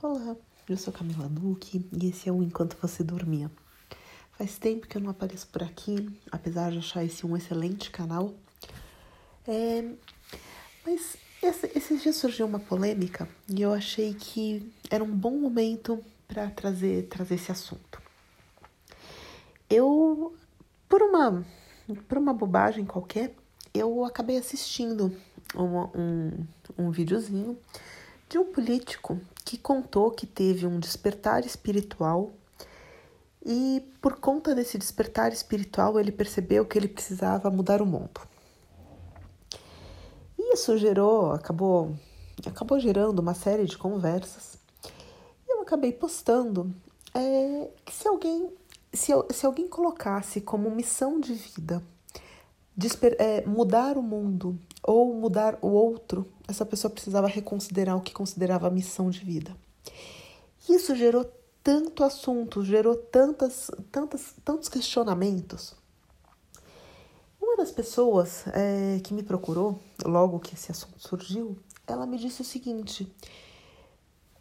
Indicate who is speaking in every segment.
Speaker 1: Olá, eu sou Camila Duque e esse é o Enquanto Você Dormia. Faz tempo que eu não apareço por aqui, apesar de achar esse um excelente canal. É, mas esse, esses dias surgiu uma polêmica e eu achei que era um bom momento para trazer, trazer esse assunto. Eu, por uma, por uma bobagem qualquer, eu acabei assistindo um, um, um videozinho de um político que contou que teve um despertar espiritual e por conta desse despertar espiritual ele percebeu que ele precisava mudar o mundo. E isso gerou, acabou, acabou gerando uma série de conversas. E eu acabei postando é, que se alguém, se, se alguém colocasse como missão de vida desper, é, mudar o mundo ou mudar o outro, essa pessoa precisava reconsiderar o que considerava a missão de vida. Isso gerou tanto assunto, gerou tantas, tantas, tantos questionamentos. Uma das pessoas é, que me procurou, logo que esse assunto surgiu, ela me disse o seguinte: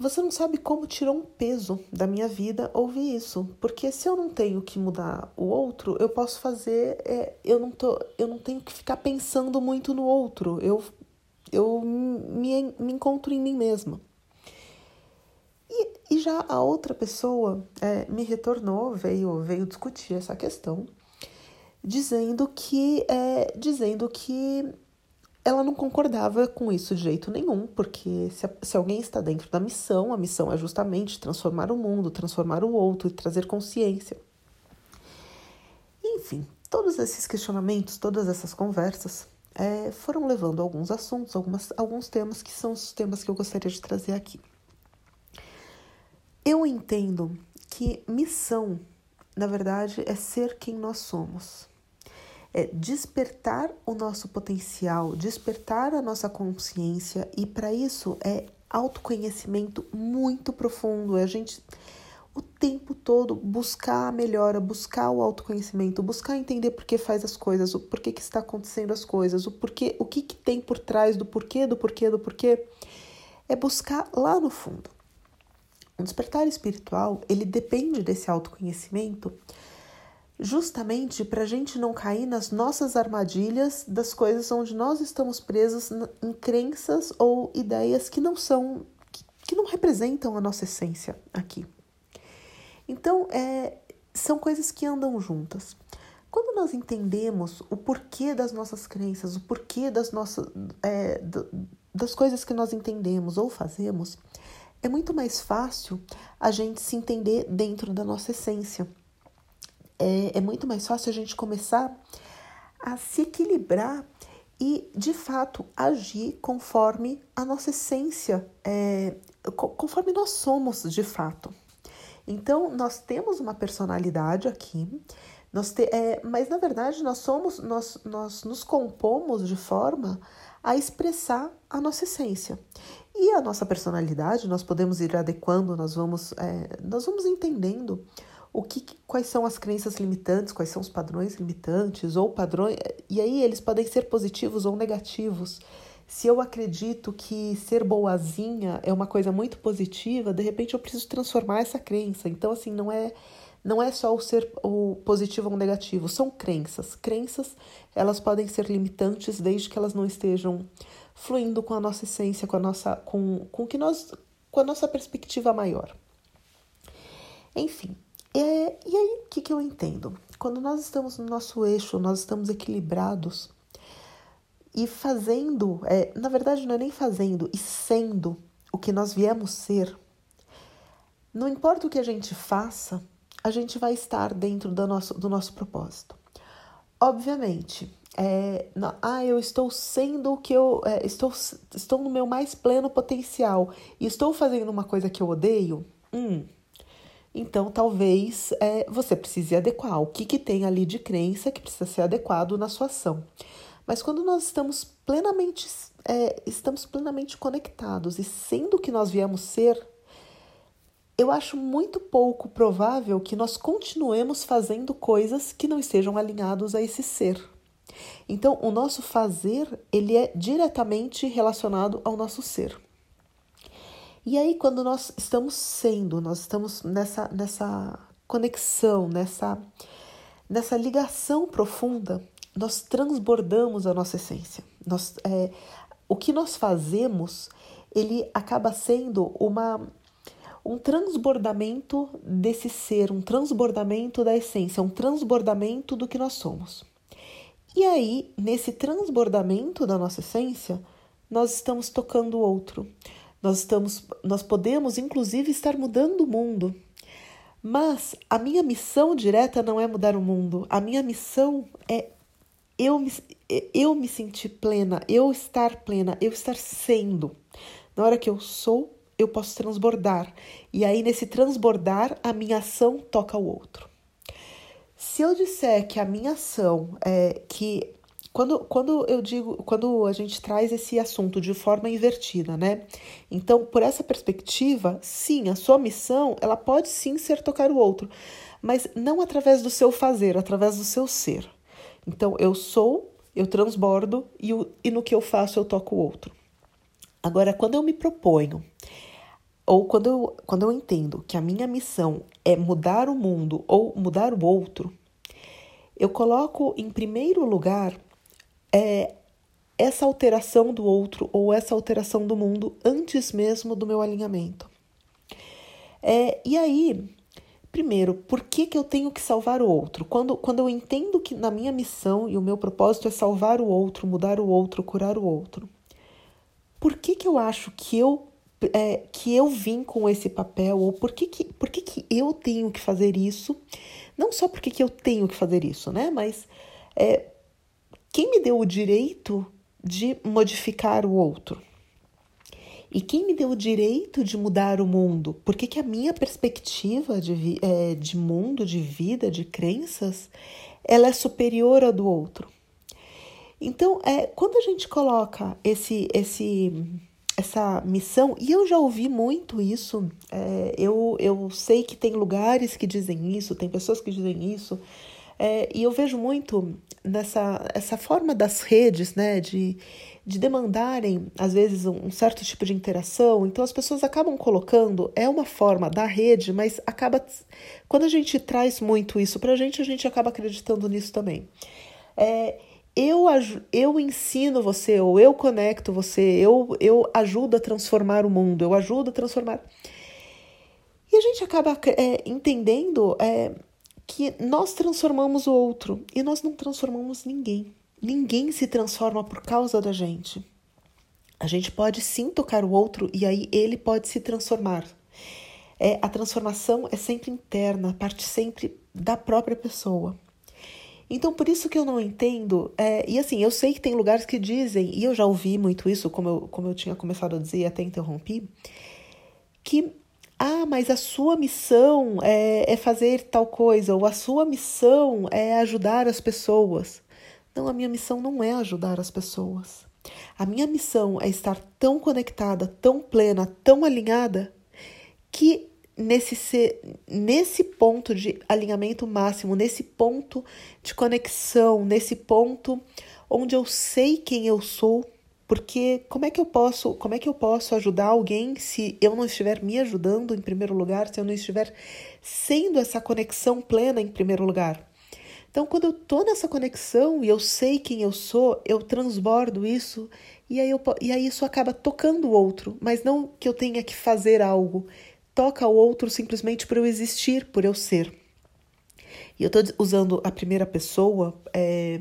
Speaker 1: Você não sabe como tirou um peso da minha vida ouvir isso, porque se eu não tenho que mudar o outro, eu posso fazer, é, eu, não tô, eu não tenho que ficar pensando muito no outro, eu, eu me, me encontro em mim mesma. E, e já a outra pessoa é, me retornou, veio, veio discutir essa questão, dizendo que, é, dizendo que ela não concordava com isso de jeito nenhum, porque se, se alguém está dentro da missão, a missão é justamente transformar o mundo, transformar o outro e trazer consciência. Enfim, todos esses questionamentos, todas essas conversas é, foram levando alguns assuntos, algumas, alguns temas que são os temas que eu gostaria de trazer aqui. Eu entendo que missão, na verdade, é ser quem nós somos. É despertar o nosso potencial, despertar a nossa consciência e para isso é autoconhecimento muito profundo, é a gente o tempo todo buscar a melhora, buscar o autoconhecimento, buscar entender por que faz as coisas, o porquê que está acontecendo as coisas, o porquê, o que, que tem por trás do porquê, do porquê, do porquê. É buscar lá no fundo. O despertar espiritual, ele depende desse autoconhecimento justamente para a gente não cair nas nossas armadilhas das coisas onde nós estamos presos em crenças ou ideias que não são, que, que não representam a nossa essência aqui. Então, é, são coisas que andam juntas. Quando nós entendemos o porquê das nossas crenças, o porquê das nossas é, das coisas que nós entendemos ou fazemos, é muito mais fácil a gente se entender dentro da nossa essência. É, é muito mais fácil a gente começar a se equilibrar e, de fato, agir conforme a nossa essência, é, conforme nós somos de fato. Então, nós temos uma personalidade aqui, nós te, é, mas na verdade nós somos, nós, nós nos compomos de forma a expressar a nossa essência. E a nossa personalidade, nós podemos ir adequando, nós vamos, é, nós vamos entendendo o que, quais são as crenças limitantes, quais são os padrões limitantes, ou padrões. E aí eles podem ser positivos ou negativos. Se eu acredito que ser boazinha é uma coisa muito positiva, de repente eu preciso transformar essa crença. Então, assim, não é não é só o ser o positivo ou negativo, são crenças. Crenças, elas podem ser limitantes desde que elas não estejam fluindo com a nossa essência, com a nossa com, com que nós com a nossa perspectiva maior. Enfim, é, e aí o que, que eu entendo? Quando nós estamos no nosso eixo, nós estamos equilibrados e fazendo, é, na verdade não é nem fazendo, e sendo o que nós viemos ser, não importa o que a gente faça, a gente vai estar dentro do nosso, do nosso propósito. Obviamente, é, não, ah, eu estou sendo o que eu é, estou, estou no meu mais pleno potencial e estou fazendo uma coisa que eu odeio. Hum, então talvez é, você precise adequar o que, que tem ali de crença que precisa ser adequado na sua ação. Mas quando nós estamos plenamente é, estamos plenamente conectados e sendo o que nós viemos ser, eu acho muito pouco provável que nós continuemos fazendo coisas que não estejam alinhados a esse ser. Então, o nosso fazer, ele é diretamente relacionado ao nosso ser. E aí, quando nós estamos sendo, nós estamos nessa, nessa conexão, nessa, nessa ligação profunda, nós transbordamos a nossa essência. Nós, é, o que nós fazemos, ele acaba sendo uma um transbordamento desse ser, um transbordamento da essência, um transbordamento do que nós somos. E aí, nesse transbordamento da nossa essência, nós estamos tocando o outro. Nós estamos, nós podemos inclusive estar mudando o mundo. Mas a minha missão direta não é mudar o mundo. A minha missão é eu me, eu me sentir plena, eu estar plena, eu estar sendo. Na hora que eu sou, eu posso transbordar. E aí, nesse transbordar, a minha ação toca o outro. Se eu disser que a minha ação é que quando, quando eu digo, quando a gente traz esse assunto de forma invertida, né? Então, por essa perspectiva, sim, a sua missão, ela pode sim ser tocar o outro, mas não através do seu fazer, através do seu ser. Então, eu sou, eu transbordo e, o, e no que eu faço eu toco o outro. Agora, quando eu me proponho, ou quando eu, quando eu entendo que a minha missão é mudar o mundo ou mudar o outro, eu coloco em primeiro lugar é, essa alteração do outro ou essa alteração do mundo antes mesmo do meu alinhamento. É, e aí, primeiro, por que, que eu tenho que salvar o outro? Quando, quando eu entendo que na minha missão e o meu propósito é salvar o outro, mudar o outro, curar o outro, por que, que eu acho que eu é, que eu vim com esse papel ou por que, que, por que, que eu tenho que fazer isso? Não só porque que eu tenho que fazer isso, né? Mas é, quem me deu o direito de modificar o outro? E quem me deu o direito de mudar o mundo? Por que, que a minha perspectiva de, é, de mundo, de vida, de crenças, ela é superior à do outro? Então, é, quando a gente coloca esse, esse, essa missão, e eu já ouvi muito isso, é, eu, eu sei que tem lugares que dizem isso, tem pessoas que dizem isso, é, e eu vejo muito nessa essa forma das redes, né, de, de demandarem, às vezes, um certo tipo de interação. Então, as pessoas acabam colocando, é uma forma da rede, mas acaba. Quando a gente traz muito isso para a gente, a gente acaba acreditando nisso também. É, eu, eu ensino você, ou eu conecto você, eu, eu ajudo a transformar o mundo, eu ajudo a transformar. E a gente acaba é, entendendo. É, que nós transformamos o outro e nós não transformamos ninguém. Ninguém se transforma por causa da gente. A gente pode sim tocar o outro e aí ele pode se transformar. É, a transformação é sempre interna, parte sempre da própria pessoa. Então, por isso que eu não entendo. É, e assim, eu sei que tem lugares que dizem, e eu já ouvi muito isso, como eu, como eu tinha começado a dizer e até interrompi, que ah, mas a sua missão é, é fazer tal coisa, ou a sua missão é ajudar as pessoas. Não, a minha missão não é ajudar as pessoas. A minha missão é estar tão conectada, tão plena, tão alinhada, que nesse, nesse ponto de alinhamento máximo, nesse ponto de conexão, nesse ponto onde eu sei quem eu sou, porque como é que eu posso, como é que eu posso ajudar alguém se eu não estiver me ajudando em primeiro lugar, se eu não estiver sendo essa conexão plena em primeiro lugar? Então, quando eu tô nessa conexão e eu sei quem eu sou, eu transbordo isso e aí, eu, e aí isso acaba tocando o outro, mas não que eu tenha que fazer algo. Toca o outro simplesmente por eu existir, por eu ser. E eu estou usando a primeira pessoa é,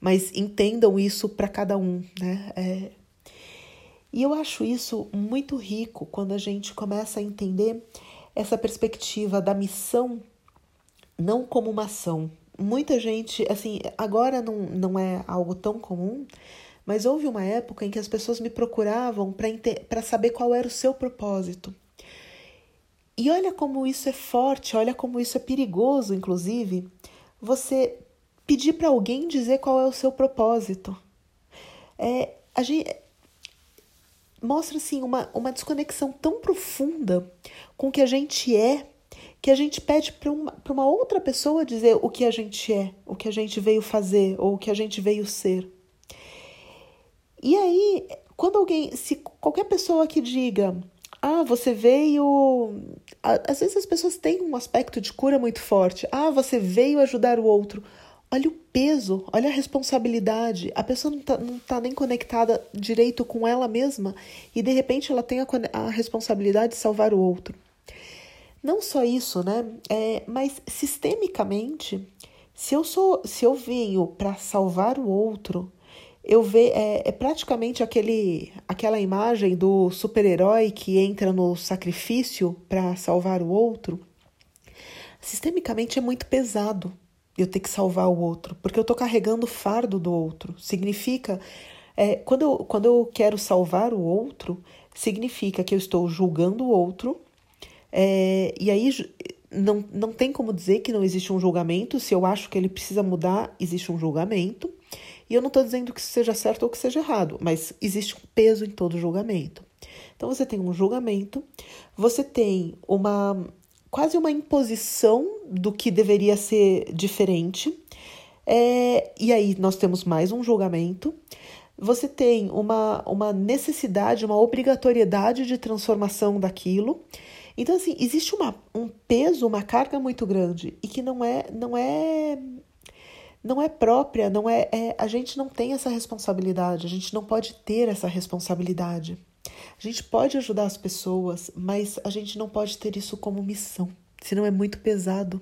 Speaker 1: mas entendam isso para cada um, né? É... E eu acho isso muito rico quando a gente começa a entender essa perspectiva da missão não como uma ação. Muita gente, assim, agora não, não é algo tão comum, mas houve uma época em que as pessoas me procuravam para saber qual era o seu propósito. E olha como isso é forte, olha como isso é perigoso, inclusive, você pedir para alguém dizer qual é o seu propósito. É, a gente mostra assim uma, uma desconexão tão profunda com o que a gente é que a gente pede para uma, uma outra pessoa dizer o que a gente é, o que a gente veio fazer ou o que a gente veio ser. E aí, quando alguém, se qualquer pessoa que diga, Ah, você veio. Às vezes as pessoas têm um aspecto de cura muito forte. Ah, você veio ajudar o outro. Olha o peso, olha a responsabilidade. A pessoa não está tá nem conectada direito com ela mesma e de repente ela tem a, a responsabilidade de salvar o outro. Não só isso, né? É, mas sistemicamente, se eu sou, se eu venho para salvar o outro, eu ve, é, é praticamente aquele, aquela imagem do super-herói que entra no sacrifício para salvar o outro. Sistemicamente é muito pesado eu ter que salvar o outro, porque eu estou carregando o fardo do outro. Significa, é, quando, eu, quando eu quero salvar o outro, significa que eu estou julgando o outro, é, e aí não, não tem como dizer que não existe um julgamento. Se eu acho que ele precisa mudar, existe um julgamento. E eu não estou dizendo que isso seja certo ou que seja errado, mas existe um peso em todo julgamento. Então você tem um julgamento, você tem uma quase uma imposição do que deveria ser diferente. É, e aí nós temos mais um julgamento. Você tem uma, uma necessidade, uma obrigatoriedade de transformação daquilo. Então, assim, existe uma, um peso, uma carga muito grande e que não é, não é não é própria, não é, é, a gente não tem essa responsabilidade, a gente não pode ter essa responsabilidade. A gente pode ajudar as pessoas, mas a gente não pode ter isso como missão, senão é muito pesado.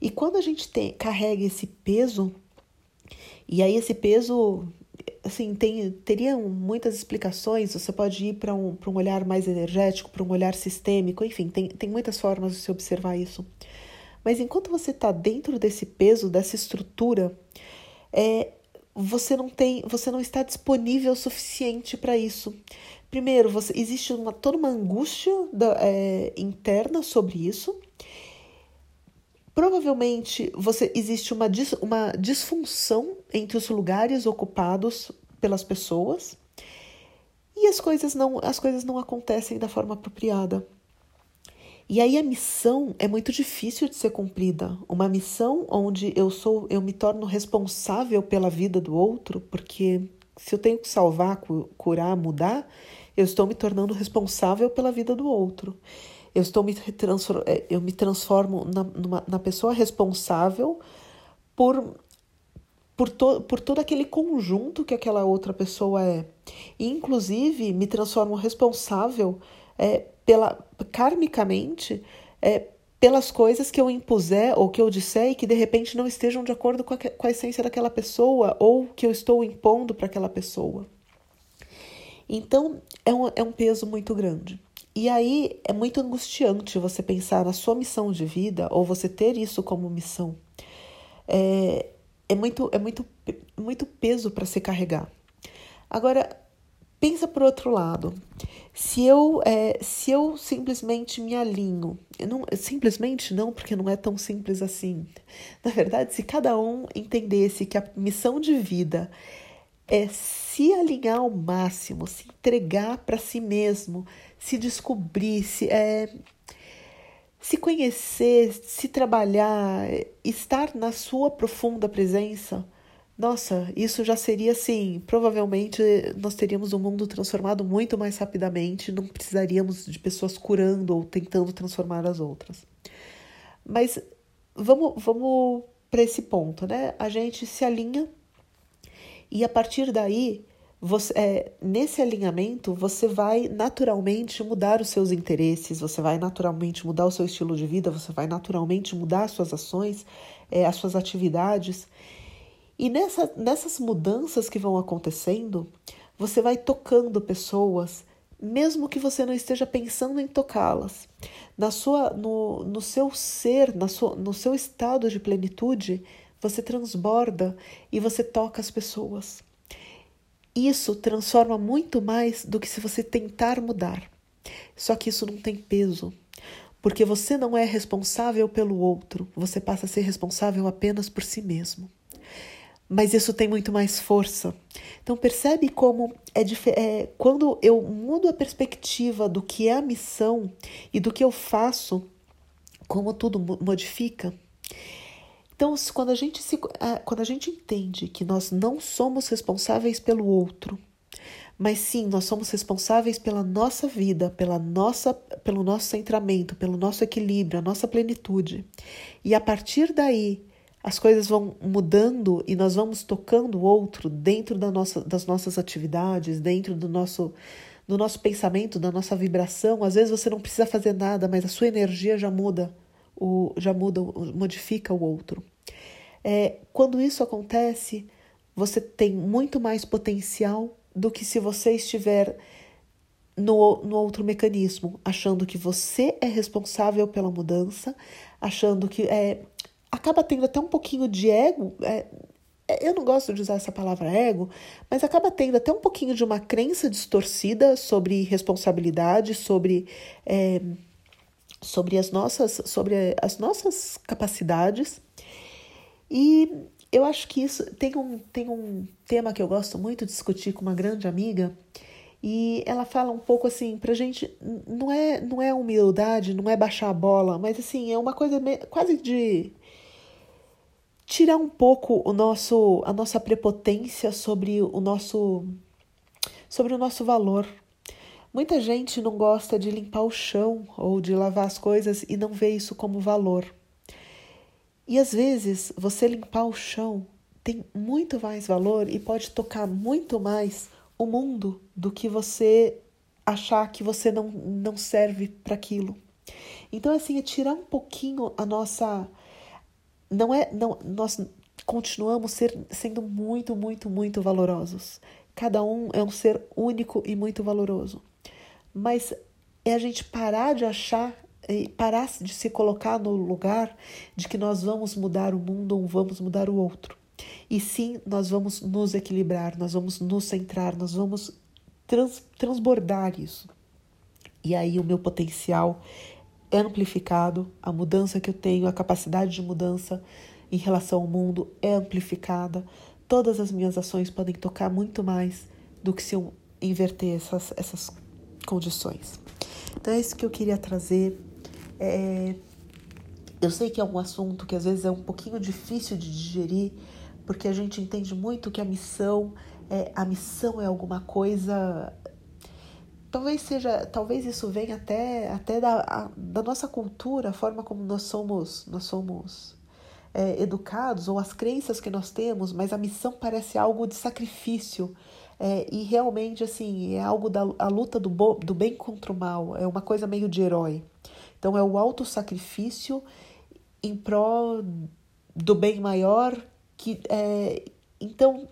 Speaker 1: E quando a gente tem, carrega esse peso, e aí esse peso, assim, tem, teria muitas explicações, você pode ir para um, um olhar mais energético, para um olhar sistêmico, enfim, tem, tem muitas formas de se observar isso. Mas enquanto você está dentro desse peso, dessa estrutura, é, você não tem, você não está disponível o suficiente para isso. Primeiro, você, existe uma, toda uma angústia da, é, interna sobre isso. Provavelmente você existe uma, dis, uma disfunção entre os lugares ocupados pelas pessoas e as coisas não, as coisas não acontecem da forma apropriada. E aí a missão é muito difícil de ser cumprida. Uma missão onde eu sou, eu me torno responsável pela vida do outro, porque se eu tenho que salvar, curar, mudar, eu estou me tornando responsável pela vida do outro. Eu estou me é, eu me transformo na, numa, na pessoa responsável por por, to, por todo aquele conjunto que aquela outra pessoa é. E, inclusive, me transformo responsável é, pela karmicamente é, pelas coisas que eu impuser ou que eu disser e que de repente não estejam de acordo com a, com a essência daquela pessoa ou que eu estou impondo para aquela pessoa. Então é um, é um peso muito grande. E aí é muito angustiante você pensar na sua missão de vida ou você ter isso como missão. É, é muito, é muito, muito peso para se carregar. Agora, pensa por outro lado. Se eu, é, se eu simplesmente me alinho, não, simplesmente não, porque não é tão simples assim. Na verdade, se cada um entendesse que a missão de vida é se alinhar ao máximo, se entregar para si mesmo, se descobrir, se, é, se conhecer, se trabalhar, estar na sua profunda presença, nossa, isso já seria assim. Provavelmente nós teríamos um mundo transformado muito mais rapidamente, não precisaríamos de pessoas curando ou tentando transformar as outras. Mas vamos, vamos para esse ponto, né? A gente se alinha e a partir daí, você, é, nesse alinhamento, você vai naturalmente mudar os seus interesses, você vai naturalmente mudar o seu estilo de vida, você vai naturalmente mudar as suas ações, é, as suas atividades. E nessa, nessas mudanças que vão acontecendo, você vai tocando pessoas, mesmo que você não esteja pensando em tocá-las. Na sua, no, no seu ser, na sua, no seu estado de plenitude, você transborda e você toca as pessoas. Isso transforma muito mais do que se você tentar mudar. Só que isso não tem peso, porque você não é responsável pelo outro, você passa a ser responsável apenas por si mesmo mas isso tem muito mais força. Então percebe como é, é, quando eu mudo a perspectiva do que é a missão e do que eu faço, como tudo modifica. Então, quando a gente se, quando a gente entende que nós não somos responsáveis pelo outro, mas sim, nós somos responsáveis pela nossa vida, pela nossa, pelo nosso centramento, pelo nosso equilíbrio, a nossa plenitude. E a partir daí, as coisas vão mudando e nós vamos tocando o outro dentro da nossa, das nossas atividades, dentro do nosso, do nosso pensamento, da nossa vibração. Às vezes você não precisa fazer nada, mas a sua energia já muda, o, já muda, modifica o outro. É, quando isso acontece, você tem muito mais potencial do que se você estiver no, no outro mecanismo, achando que você é responsável pela mudança, achando que é, acaba tendo até um pouquinho de ego. É, é, eu não gosto de usar essa palavra ego, mas acaba tendo até um pouquinho de uma crença distorcida sobre responsabilidade, sobre, é, sobre, as, nossas, sobre as nossas capacidades. E eu acho que isso tem um, tem um tema que eu gosto muito de discutir com uma grande amiga, e ela fala um pouco assim, pra gente, não é, não é humildade, não é baixar a bola, mas assim, é uma coisa quase de tirar um pouco o nosso, a nossa prepotência sobre o nosso, sobre o nosso valor. Muita gente não gosta de limpar o chão ou de lavar as coisas e não vê isso como valor. E às vezes você limpar o chão tem muito mais valor e pode tocar muito mais o mundo do que você achar que você não, não serve para aquilo. Então, assim, é tirar um pouquinho a nossa. Não é. Não, nós continuamos ser, sendo muito, muito, muito valorosos. Cada um é um ser único e muito valoroso. Mas é a gente parar de achar parasse de se colocar no lugar de que nós vamos mudar o mundo ou vamos mudar o outro. E sim, nós vamos nos equilibrar, nós vamos nos centrar, nós vamos trans, transbordar isso. E aí o meu potencial é amplificado, a mudança que eu tenho, a capacidade de mudança em relação ao mundo é amplificada. Todas as minhas ações podem tocar muito mais do que se eu inverter essas, essas condições. Então é isso que eu queria trazer é, eu sei que é um assunto que às vezes é um pouquinho difícil de digerir, porque a gente entende muito que a missão é a missão é alguma coisa. Talvez seja, talvez isso venha até, até da, a, da nossa cultura, a forma como nós somos, nós somos é, educados ou as crenças que nós temos, mas a missão parece algo de sacrifício. É, e realmente assim é algo da a luta do, bo, do bem contra o mal, é uma coisa meio de herói. Então, é o autossacrifício em prol do bem maior. que é, Então,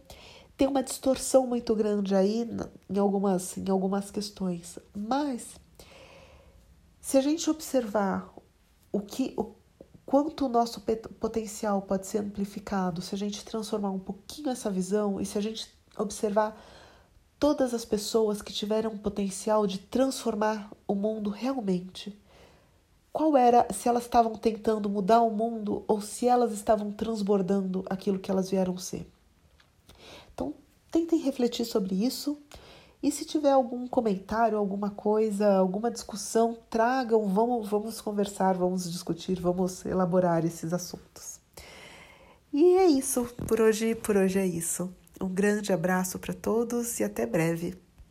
Speaker 1: tem uma distorção muito grande aí em algumas, em algumas questões. Mas, se a gente observar o que. O, quanto o nosso potencial pode ser amplificado se a gente transformar um pouquinho essa visão e se a gente observar todas as pessoas que tiveram o potencial de transformar o mundo realmente, qual era se elas estavam tentando mudar o mundo ou se elas estavam transbordando aquilo que elas vieram ser. Então, tentem refletir sobre isso. E se tiver algum comentário, alguma coisa, alguma discussão, tragam, vamos, vamos conversar, vamos discutir, vamos elaborar esses assuntos. E é isso, por hoje, por hoje é isso. Um grande abraço para todos e até breve.